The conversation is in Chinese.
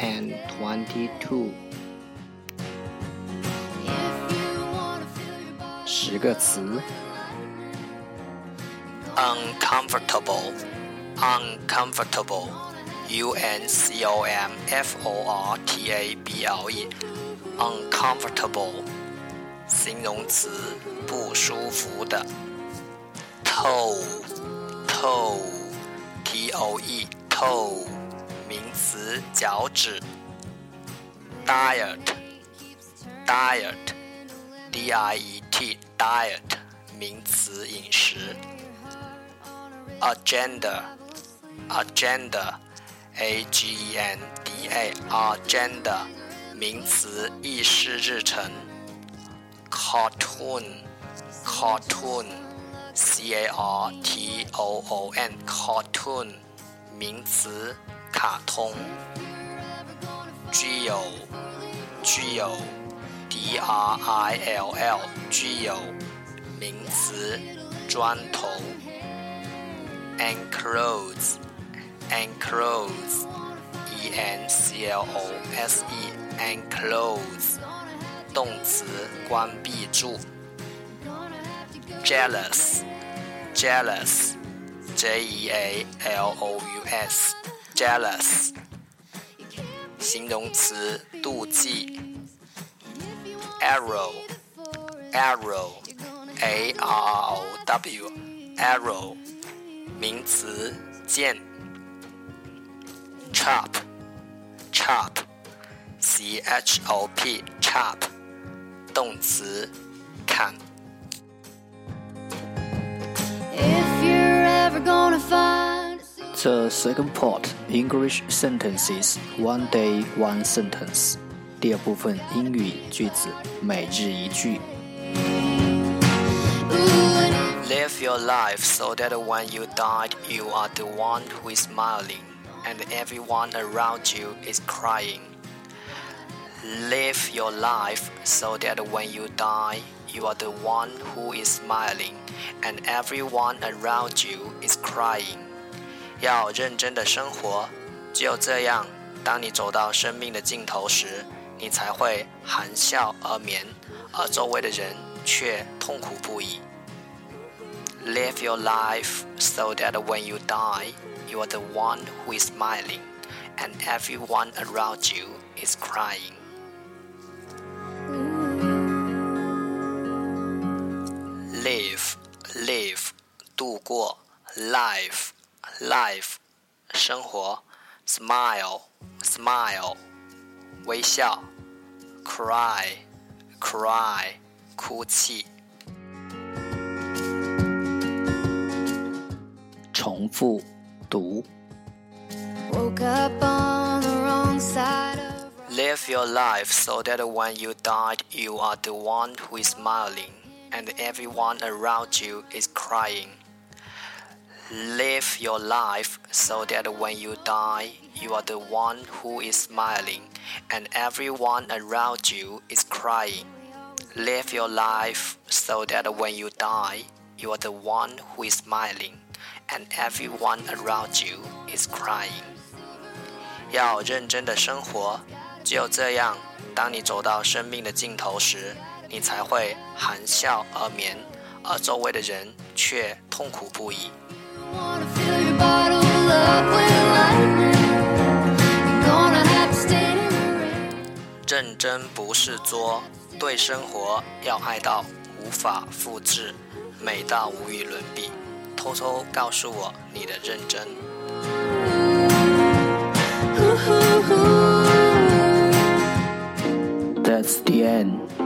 and twenty-two。十个词：uncomfortable, uncomfortable, u n c o m f o r t a b l e, uncomfortable，形容词，不舒服的。toe, toe, t o e, toe。 名词，脚趾。diet，diet，d i e t，diet，名词，饮食。agenda，agenda，a g e n d a，agenda，名词，议事日程。cartoon，cartoon，c a r t o o n，cartoon，名词。卡通，G O G O D R I L L G O 名词，砖头。Enclose Enclose E N C L O S E Enclose 动词，关闭住。Jealous Jealous J E A L O U S jealous，形容词，妒忌。arrow，arrow，a r r o w，arrow，名词，剑。chop，chop，c h o p，chop，动词，砍。The second part English sentences one day one sentence。第二部分英语句子每日一句。Live your life so that when you die, you are the one who is smiling, and everyone around you is crying. Live your life so that when you die, you are the one who is smiling, and everyone around you is crying. 要认真的生活，只有这样，当你走到生命的尽头时，你才会含笑而眠，而周围的人却痛苦不已。Live your life so that when you die, you are the one who is smiling, and everyone around you is crying. Live, live，度过，life。life 生活，smile smile 微笑，cry cry 哭泣。重复读。Live your life so that when you died, you are the one who is smiling, and everyone around you is crying. Live your life so that when you die, you are the one who is smiling and everyone around you is crying. Live your life so that when you die, you are the one who is smiling and everyone around you is crying. 要认真的生活，只有这样，当你走到生命的尽头时，你才会含笑而眠，而周围的人却痛苦不已。 认真不是作，对生活要爱到无法复制，美到无与伦比。偷偷告诉我你的认真。That's the end，